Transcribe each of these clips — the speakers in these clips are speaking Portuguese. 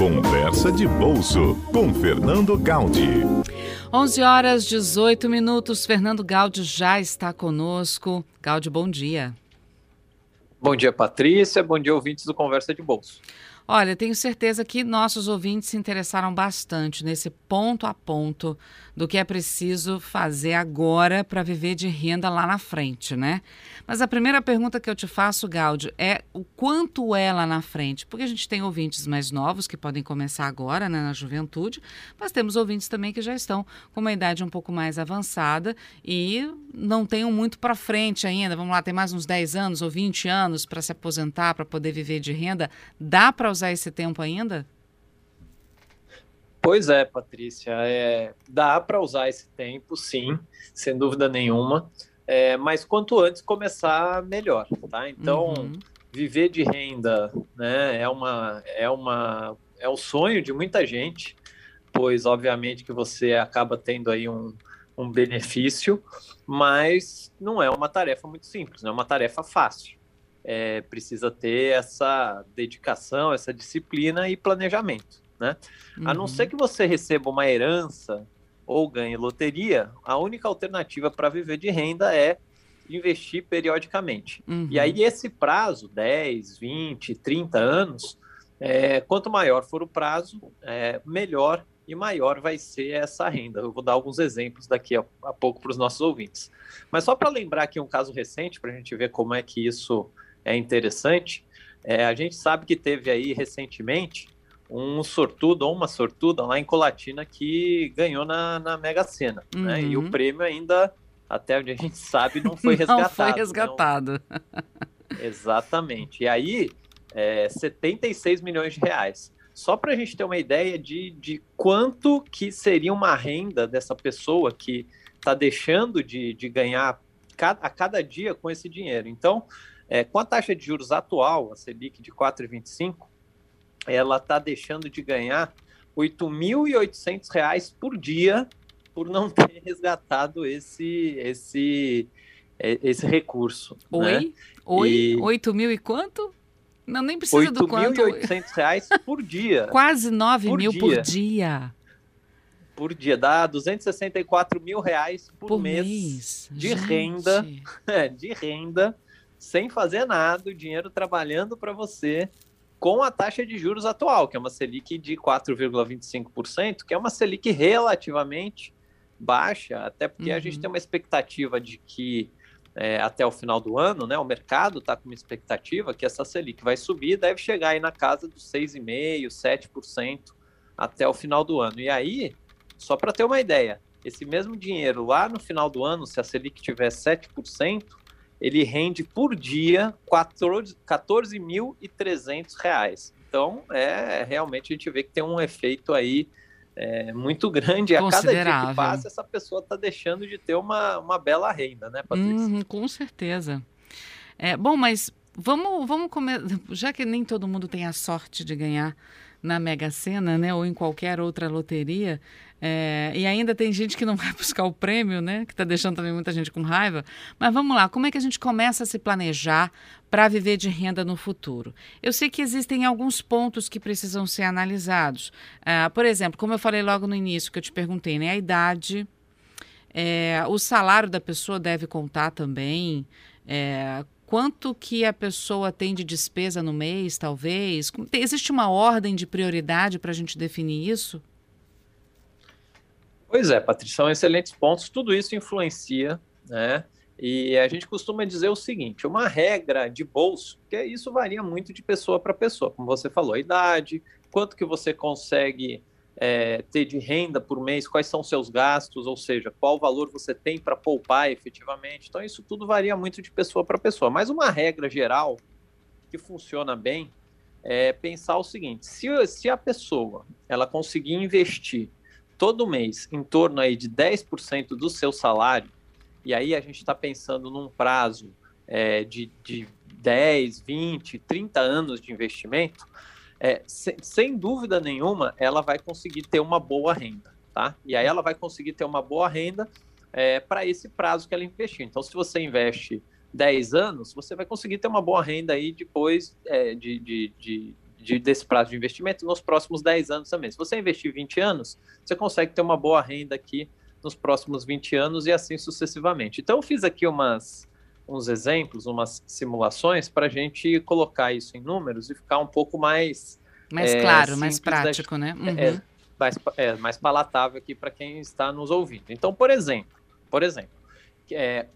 Conversa de Bolso com Fernando Gaudi. 11 horas 18 minutos. Fernando Gaudi já está conosco. Gaudi, bom dia. Bom dia, Patrícia. Bom dia, ouvintes do Conversa de Bolso. Olha, tenho certeza que nossos ouvintes se interessaram bastante nesse ponto a ponto do que é preciso fazer agora para viver de renda lá na frente, né? Mas a primeira pergunta que eu te faço, Gáudio, é o quanto é lá na frente? Porque a gente tem ouvintes mais novos que podem começar agora, né, na juventude, mas temos ouvintes também que já estão com uma idade um pouco mais avançada e não tenham muito para frente ainda. Vamos lá, tem mais uns 10 anos ou 20 anos para se aposentar, para poder viver de renda. Dá para usar esse tempo ainda? Pois é, Patrícia. É, dá para usar esse tempo, sim, sem dúvida nenhuma. É, mas quanto antes começar, melhor, tá? Então, uhum. viver de renda, né, é uma, é uma, é o sonho de muita gente, pois obviamente que você acaba tendo aí um, um benefício, mas não é uma tarefa muito simples, não é uma tarefa fácil é, precisa ter essa dedicação, essa disciplina e planejamento, né? Uhum. A não ser uhum. que você receba uma herança ou ganhe loteria, a única alternativa para viver de renda é investir periodicamente. Uhum. E aí esse prazo, 10, 20, 30 anos, é, quanto maior for o prazo, é, melhor e maior vai ser essa renda. Eu vou dar alguns exemplos daqui a, a pouco para os nossos ouvintes. Mas só para lembrar aqui um caso recente, para a gente ver como é que isso é interessante. É, a gente sabe que teve aí recentemente um sortudo ou uma sortuda lá em Colatina que ganhou na, na Mega Sena. Uhum. Né? E o uhum. prêmio ainda, até onde a gente sabe, não foi resgatado. não foi resgatado. Não... Exatamente. E aí, é, 76 milhões de reais. Só para a gente ter uma ideia de, de quanto que seria uma renda dessa pessoa que está deixando de, de ganhar a cada dia com esse dinheiro. Então, é, com a taxa de juros atual, a Selic de 4,25, ela está deixando de ganhar R$ 8.800 por dia por não ter resgatado esse, esse, é, esse recurso. Oi? Né? Oi? E... 8 mil e quanto? Não, nem precisa 8. do quanto. R$ 800 por dia. Quase 9 por mil dia. por dia. Por dia. Dá 264 mil reais por, por mês, mês, de Gente. renda. É, de renda sem fazer nada, o dinheiro trabalhando para você com a taxa de juros atual, que é uma Selic de 4,25%, que é uma Selic relativamente baixa, até porque uhum. a gente uhum. tem uma expectativa de que é, até o final do ano, né, o mercado está com uma expectativa que essa Selic vai subir, deve chegar aí na casa dos 6,5%, 7% até o final do ano. E aí, só para ter uma ideia, esse mesmo dinheiro lá no final do ano, se a Selic tiver 7%, ele rende por dia 14.300 reais. Então, é realmente a gente vê que tem um efeito aí é, muito grande. A cada dia que passa, essa pessoa está deixando de ter uma, uma bela renda, né, Patrícia? Uhum, com certeza. É, bom, mas vamos, vamos comer. Já que nem todo mundo tem a sorte de ganhar na Mega Sena, né, ou em qualquer outra loteria, é, e ainda tem gente que não vai buscar o prêmio, né, que está deixando também muita gente com raiva. Mas vamos lá, como é que a gente começa a se planejar para viver de renda no futuro? Eu sei que existem alguns pontos que precisam ser analisados. É, por exemplo, como eu falei logo no início, que eu te perguntei, né, a idade, é, o salário da pessoa deve contar também. É, quanto que a pessoa tem de despesa no mês, talvez? Existe uma ordem de prioridade para a gente definir isso? Pois é, Patrícia, são excelentes pontos. Tudo isso influencia, né? E a gente costuma dizer o seguinte: uma regra de bolso, que isso varia muito de pessoa para pessoa, como você falou, a idade, quanto que você consegue é, ter de renda por mês, quais são seus gastos, ou seja, qual valor você tem para poupar efetivamente. Então, isso tudo varia muito de pessoa para pessoa. Mas uma regra geral que funciona bem é pensar o seguinte: se, se a pessoa ela conseguir investir todo mês em torno aí de 10% do seu salário, e aí a gente está pensando num prazo é, de, de 10, 20, 30 anos de investimento, é, sem, sem dúvida nenhuma, ela vai conseguir ter uma boa renda, tá? E aí ela vai conseguir ter uma boa renda é, para esse prazo que ela investiu. Então, se você investe 10 anos, você vai conseguir ter uma boa renda aí depois é, de, de, de, de, desse prazo de investimento nos próximos 10 anos também. Se você investir 20 anos, você consegue ter uma boa renda aqui nos próximos 20 anos e assim sucessivamente. Então, eu fiz aqui umas, uns exemplos, umas simulações para a gente colocar isso em números e ficar um pouco mais. Mais é, claro, mais prático, da, né? Uhum. É, mais, é, mais palatável aqui para quem está nos ouvindo. Então, por exemplo, por exemplo, é,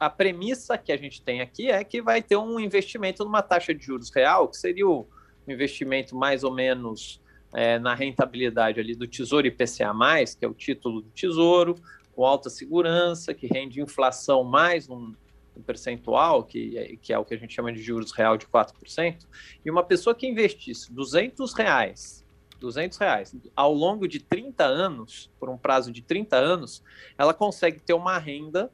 a premissa que a gente tem aqui é que vai ter um investimento numa taxa de juros real, que seria o investimento mais ou menos é, na rentabilidade ali do Tesouro IPCA+, que é o título do Tesouro, com alta segurança, que rende inflação mais um, um percentual, que que é o que a gente chama de juros real de 4%, e uma pessoa que investisse 200 reais, 200 reais ao longo de 30 anos, por um prazo de 30 anos, ela consegue ter uma renda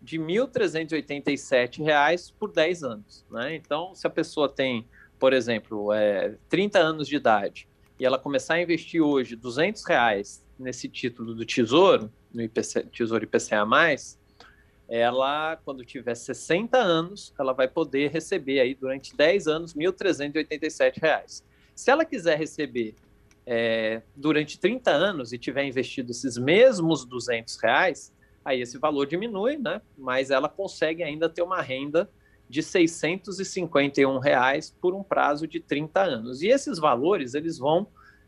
de R$ 1.387 por 10 anos. Né? Então, se a pessoa tem, por exemplo, é, 30 anos de idade e ela começar a investir hoje 200 reais nesse título do Tesouro, no IPC, Tesouro IPCA+, ela, quando tiver 60 anos, ela vai poder receber aí durante 10 anos 1.387 reais. Se ela quiser receber é, durante 30 anos e tiver investido esses mesmos 200 reais, aí esse valor diminui, né? Mas ela consegue ainda ter uma renda de 651 reais por um prazo de 30 anos. E esses valores eles vão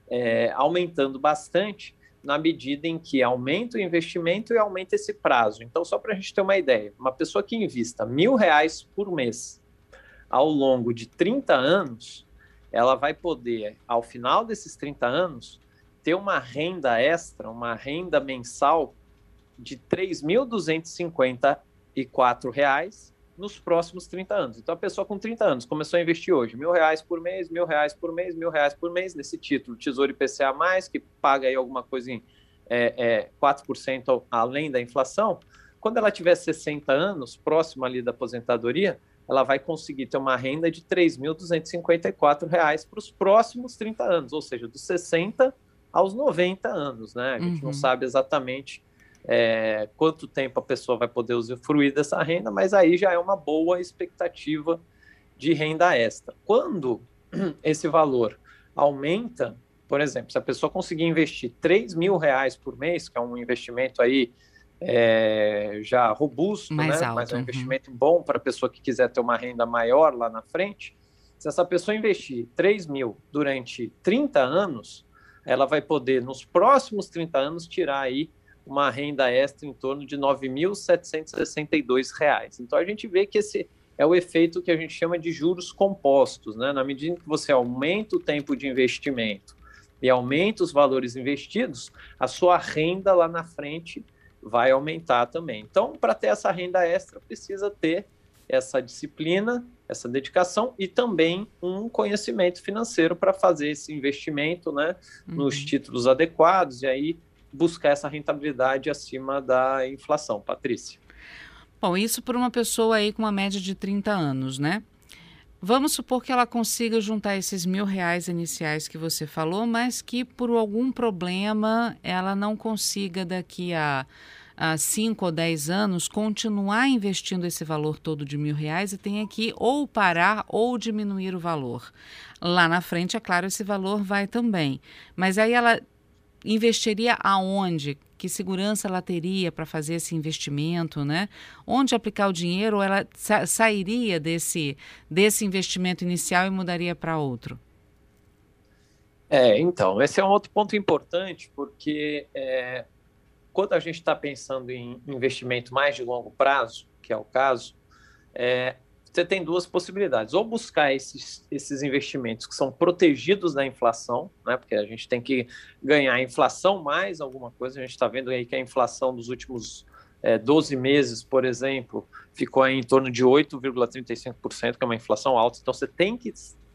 é, aumentando bastante na medida em que aumenta o investimento e aumenta esse prazo. Então, só para a gente ter uma ideia, uma pessoa que invista mil reais por mês ao longo de 30 anos, ela vai poder, ao final desses 30 anos, ter uma renda extra, uma renda mensal de R$ 3.254 nos próximos 30 anos. Então, a pessoa com 30 anos começou a investir hoje mil reais por mês, mil reais por mês, mil reais por mês nesse título Tesouro IPCA+, que paga aí alguma coisa em é, é, 4% além da inflação. Quando ela tiver 60 anos, próximo ali da aposentadoria, ela vai conseguir ter uma renda de R$ 3.254 para os próximos 30 anos, ou seja, dos 60 aos 90 anos, né? A gente uhum. não sabe exatamente é, quanto tempo a pessoa vai poder usufruir dessa renda, mas aí já é uma boa expectativa de renda extra. Quando esse valor aumenta, por exemplo, se a pessoa conseguir investir 3 mil reais por mês, que é um investimento aí é, já robusto, Mais né? alto, mas é um uhum. investimento bom para a pessoa que quiser ter uma renda maior lá na frente. Se essa pessoa investir 3 mil durante 30 anos, ela vai poder, nos próximos 30 anos, tirar aí uma renda extra em torno de R$ 9.762. Então a gente vê que esse é o efeito que a gente chama de juros compostos, né? Na medida que você aumenta o tempo de investimento e aumenta os valores investidos, a sua renda lá na frente vai aumentar também. Então, para ter essa renda extra, precisa ter essa disciplina, essa dedicação e também um conhecimento financeiro para fazer esse investimento, né, uhum. nos títulos adequados e aí buscar essa rentabilidade acima da inflação. Patrícia. Bom, isso por uma pessoa aí com uma média de 30 anos, né? Vamos supor que ela consiga juntar esses mil reais iniciais que você falou, mas que por algum problema ela não consiga daqui a, a cinco ou dez anos continuar investindo esse valor todo de mil reais e tenha que ou parar ou diminuir o valor. Lá na frente, é claro, esse valor vai também. Mas aí ela investiria aonde? Que segurança ela teria para fazer esse investimento, né? Onde aplicar o dinheiro ela sa sairia desse, desse investimento inicial e mudaria para outro? É, então, esse é um outro ponto importante, porque é, quando a gente está pensando em investimento mais de longo prazo, que é o caso, é, você tem duas possibilidades. Ou buscar esses, esses investimentos que são protegidos da inflação, né? porque a gente tem que ganhar a inflação mais alguma coisa. A gente está vendo aí que a inflação dos últimos é, 12 meses, por exemplo, ficou em torno de 8,35%, que é uma inflação alta. Então, você tem que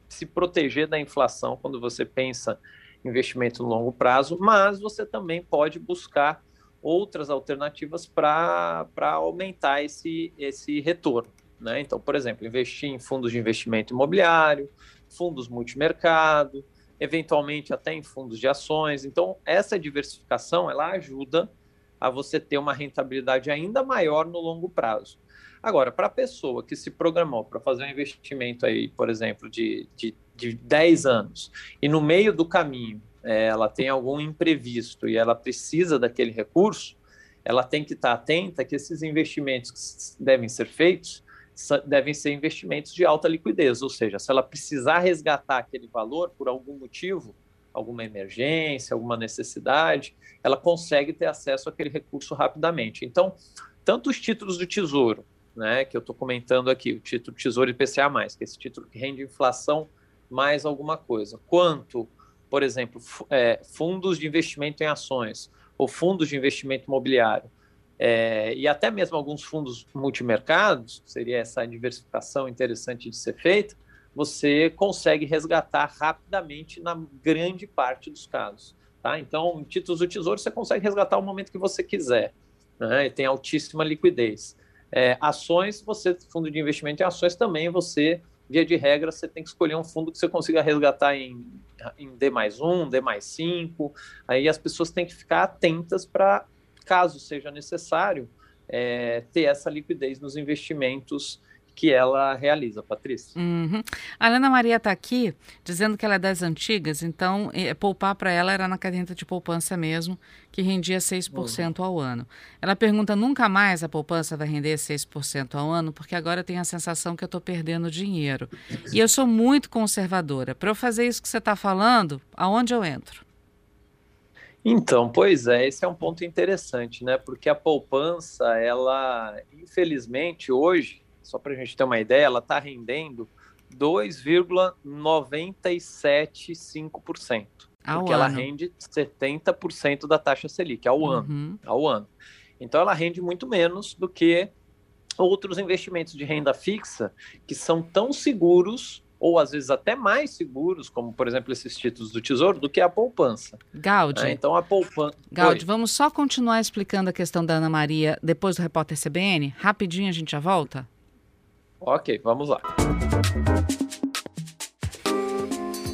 se proteger da inflação quando você pensa em investimento no longo prazo, mas você também pode buscar outras alternativas para aumentar esse, esse retorno. Né? Então, por exemplo, investir em fundos de investimento imobiliário, fundos multimercado, eventualmente até em fundos de ações. Então, essa diversificação ela ajuda a você ter uma rentabilidade ainda maior no longo prazo. Agora, para a pessoa que se programou para fazer um investimento aí, por exemplo, de, de de 10 anos e no meio do caminho é, ela tem algum imprevisto e ela precisa daquele recurso, ela tem que estar atenta que esses investimentos que devem ser feitos devem ser investimentos de alta liquidez, ou seja, se ela precisar resgatar aquele valor por algum motivo, alguma emergência, alguma necessidade, ela consegue ter acesso àquele recurso rapidamente. Então, tanto os títulos do Tesouro, né, que eu estou comentando aqui, o título Tesouro IPCA+, que é esse título que rende inflação mais alguma coisa, quanto, por exemplo, é, fundos de investimento em ações ou fundos de investimento imobiliário, é, e até mesmo alguns fundos multimercados, seria essa diversificação interessante de ser feita, você consegue resgatar rapidamente na grande parte dos casos. Tá? Então, títulos do Tesouro você consegue resgatar o momento que você quiser, né? e tem altíssima liquidez. É, ações, você, fundo de investimento em ações também, você, via de regra, você tem que escolher um fundo que você consiga resgatar em, em D mais 1, D mais 5. Aí as pessoas têm que ficar atentas para, caso seja necessário, é, ter essa liquidez nos investimentos que ela realiza, Patrícia. Uhum. A Ana Maria está aqui dizendo que ela é das antigas, então é, poupar para ela era na caderneta de poupança mesmo, que rendia 6% uhum. ao ano. Ela pergunta: nunca mais a poupança vai render 6% ao ano? Porque agora eu tenho a sensação que eu estou perdendo dinheiro. E eu sou muito conservadora. Para eu fazer isso que você está falando, aonde eu entro? Então, pois é, esse é um ponto interessante, né? Porque a poupança, ela, infelizmente, hoje, só para a gente ter uma ideia, ela está rendendo 2,975%. Ao porque ano. ela rende 70% da taxa Selic ao uhum. ano, ao ano. Então ela rende muito menos do que outros investimentos de renda fixa que são tão seguros ou às vezes até mais seguros, como por exemplo esses títulos do Tesouro, do que a poupança. Gaudi. É, então a poupança. Gaudi, vamos só continuar explicando a questão da Ana Maria depois do repórter CBN? Rapidinho a gente já volta? Ok, vamos lá.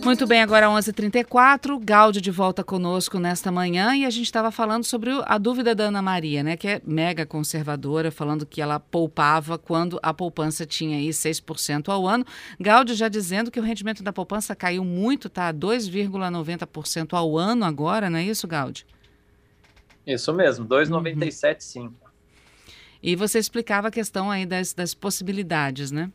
Muito bem, agora 11h34, Gáudio de volta conosco nesta manhã e a gente estava falando sobre a dúvida da Ana Maria, né, que é mega conservadora, falando que ela poupava quando a poupança tinha aí 6% ao ano. Gáudio já dizendo que o rendimento da poupança caiu muito, tá? 2,90% ao ano agora, não é isso, Gáudio? Isso mesmo, 2,97,5%. Uhum. E você explicava a questão aí das, das possibilidades, né?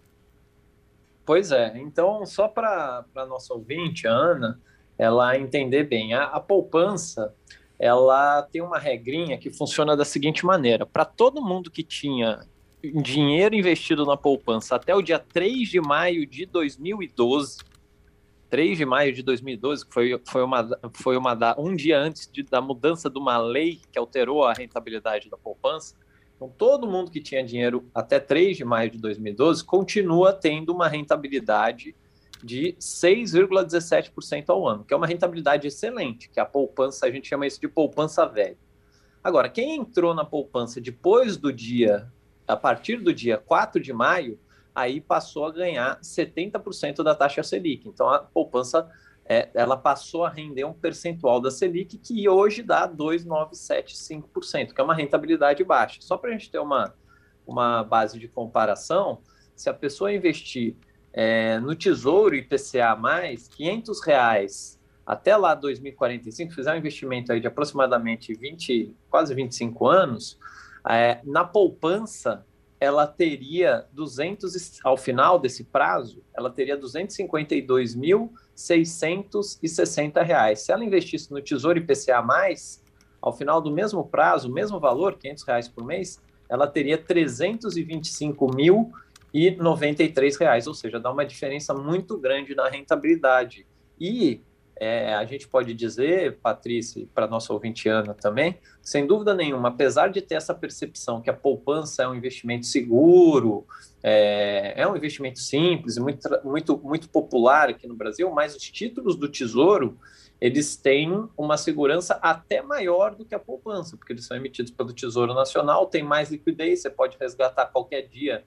Pois é. Então, só para a nossa ouvinte, a Ana, ela entender bem, a, a poupança, ela tem uma regrinha que funciona da seguinte maneira: para todo mundo que tinha dinheiro investido na poupança até o dia 3 de maio de 2012, 3 de maio de 2012, que foi, foi, uma, foi uma, um dia antes de, da mudança de uma lei que alterou a rentabilidade da poupança, então, todo mundo que tinha dinheiro até 3 de maio de 2012 continua tendo uma rentabilidade de 6,17% ao ano, que é uma rentabilidade excelente, que a poupança, a gente chama isso de poupança velha. Agora, quem entrou na poupança depois do dia, a partir do dia 4 de maio, aí passou a ganhar 70% da taxa Selic. Então, a poupança é, ela passou a render um percentual da Selic que hoje dá 2,975%, que é uma rentabilidade baixa. Só para a gente ter uma, uma base de comparação, se a pessoa investir é, no Tesouro IPCA mais 500 reais até lá 2045, fizer um investimento aí de aproximadamente 20, quase 25 anos, é, na poupança ela teria 200 ao final desse prazo, ela teria 252 mil 660 reais. Se ela investisse no Tesouro IPCA+, ao final do mesmo prazo, o mesmo valor, 500 reais por mês, ela teria 325 mil e 93 reais, ou seja, dá uma diferença muito grande na rentabilidade. E é, a gente pode dizer, Patrícia, para nossa ouvinte Ana também, sem dúvida nenhuma, apesar de ter essa percepção que a poupança é um investimento seguro, é, é um investimento simples, muito, muito, muito popular aqui no Brasil, mas os títulos do Tesouro, eles têm uma segurança até maior do que a poupança, porque eles são emitidos pelo Tesouro Nacional, tem mais liquidez, você pode resgatar qualquer dia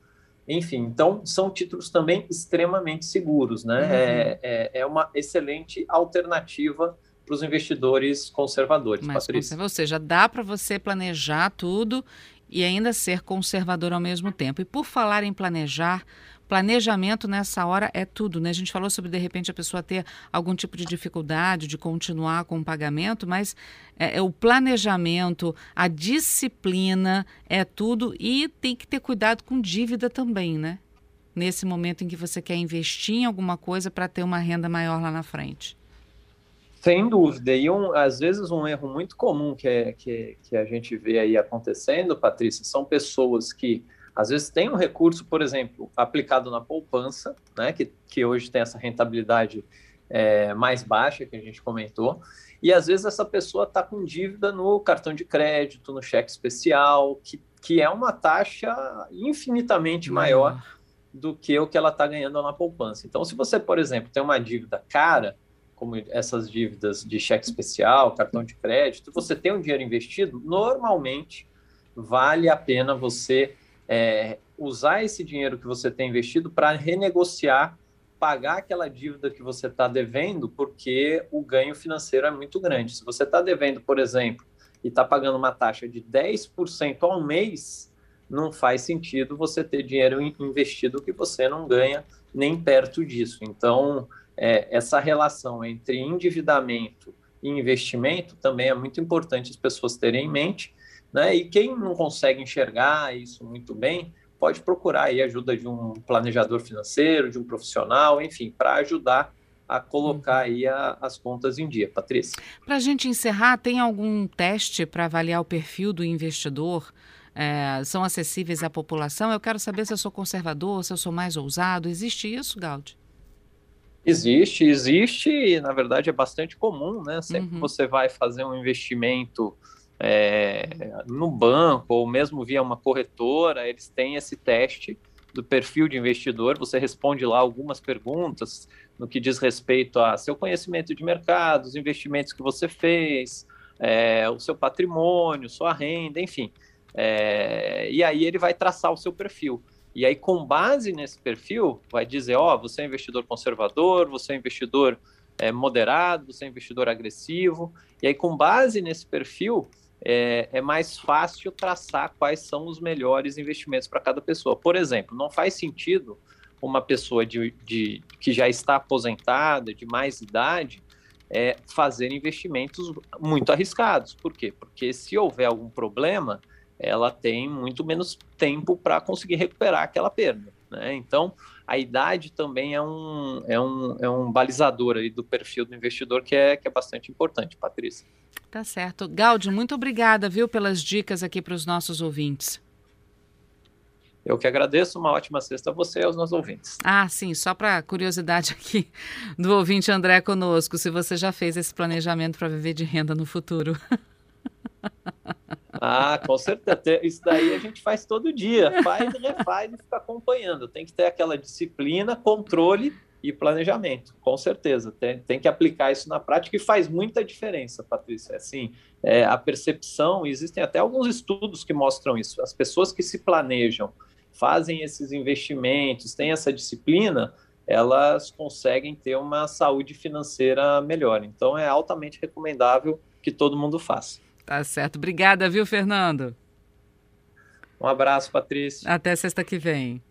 enfim, então são títulos também extremamente seguros, né? Uhum. É, é, é, uma excelente alternativa para os investidores conservadores, Mas, Patrícia. Ou seja, dá para você planejar tudo e ainda ser conservador ao mesmo tempo. E por falar em planejar, planejamento nessa hora é tudo, né? A gente falou sobre de repente a pessoa ter algum tipo de dificuldade de continuar com o pagamento, mas é, é o planejamento, a disciplina é tudo e tem que ter cuidado com dívida também, né? Nesse momento em que você quer investir em alguma coisa para ter uma renda maior lá na frente. Sem dúvida. E um, às vezes um erro muito comum que, é, que, que a gente vê aí acontecendo, Patrícia, são pessoas que às vezes têm um recurso, por exemplo, aplicado na poupança, né, que, que hoje tem essa rentabilidade é, mais baixa que a gente comentou, e às vezes essa pessoa está com dívida no cartão de crédito, no cheque especial, que, que é uma taxa infinitamente maior do que o que ela está ganhando na poupança. Então, se você, por exemplo, tem uma dívida cara, como essas dívidas de cheque especial, cartão de crédito, você tem um dinheiro investido, normalmente vale a pena você é, usar esse dinheiro que você tem investido para renegociar, pagar aquela dívida que você está devendo, porque o ganho financeiro é muito grande. Se você está devendo, por exemplo, e está pagando uma taxa de 10% ao mês, não faz sentido você ter dinheiro investido que você não ganha nem perto disso. Então, é, essa relação entre endividamento e investimento também é muito importante as pessoas terem em mente né? E quem não consegue enxergar isso muito bem, pode procurar aí ajuda de um planejador financeiro, de um profissional, enfim, para ajudar a colocar aí a, as contas em dia. Patrícia. Para a gente encerrar, tem algum teste para avaliar o perfil do investidor? É, são acessíveis à população? Eu quero saber se eu sou conservador, se eu sou mais ousado. Existe isso, Gaudi? Existe, existe e na verdade é bastante comum, né? Sempre uhum. que você vai fazer um investimento é, no banco ou mesmo via uma corretora, eles têm esse teste do perfil de investidor. Você responde lá algumas perguntas no que diz respeito a seu conhecimento de mercado, os investimentos que você fez, é, o seu patrimônio, sua renda, enfim. É, e aí ele vai traçar o seu perfil. E aí, com base nesse perfil, vai dizer: ó, oh, você é investidor conservador, você é investidor é, moderado, você é investidor agressivo. E aí, com base nesse perfil, é, é mais fácil traçar quais são os melhores investimentos para cada pessoa. Por exemplo, não faz sentido uma pessoa de, de que já está aposentada, de mais idade, é, fazer investimentos muito arriscados. Por quê? Porque se houver algum problema, ela tem muito menos tempo para conseguir recuperar aquela perda. Né? Então, a idade também é um, é um, é um balizador aí do perfil do investidor que é, que é bastante importante, Patrícia. Tá certo. Gaudi, muito obrigada, viu, pelas dicas aqui para os nossos ouvintes. Eu que agradeço, uma ótima sexta a você e aos nossos ouvintes. Ah, sim, só para curiosidade aqui do ouvinte André conosco, se você já fez esse planejamento para viver de renda no futuro. Ah, com certeza. Isso daí a gente faz todo dia. Faz refaz e fica acompanhando. Tem que ter aquela disciplina, controle e planejamento, com certeza. Tem, tem que aplicar isso na prática e faz muita diferença, Patrícia. Assim, é, a percepção, existem até alguns estudos que mostram isso. As pessoas que se planejam, fazem esses investimentos, têm essa disciplina, elas conseguem ter uma saúde financeira melhor. Então, é altamente recomendável que todo mundo faça. Tá certo. Obrigada, viu, Fernando? Um abraço, Patrícia. Até sexta que vem.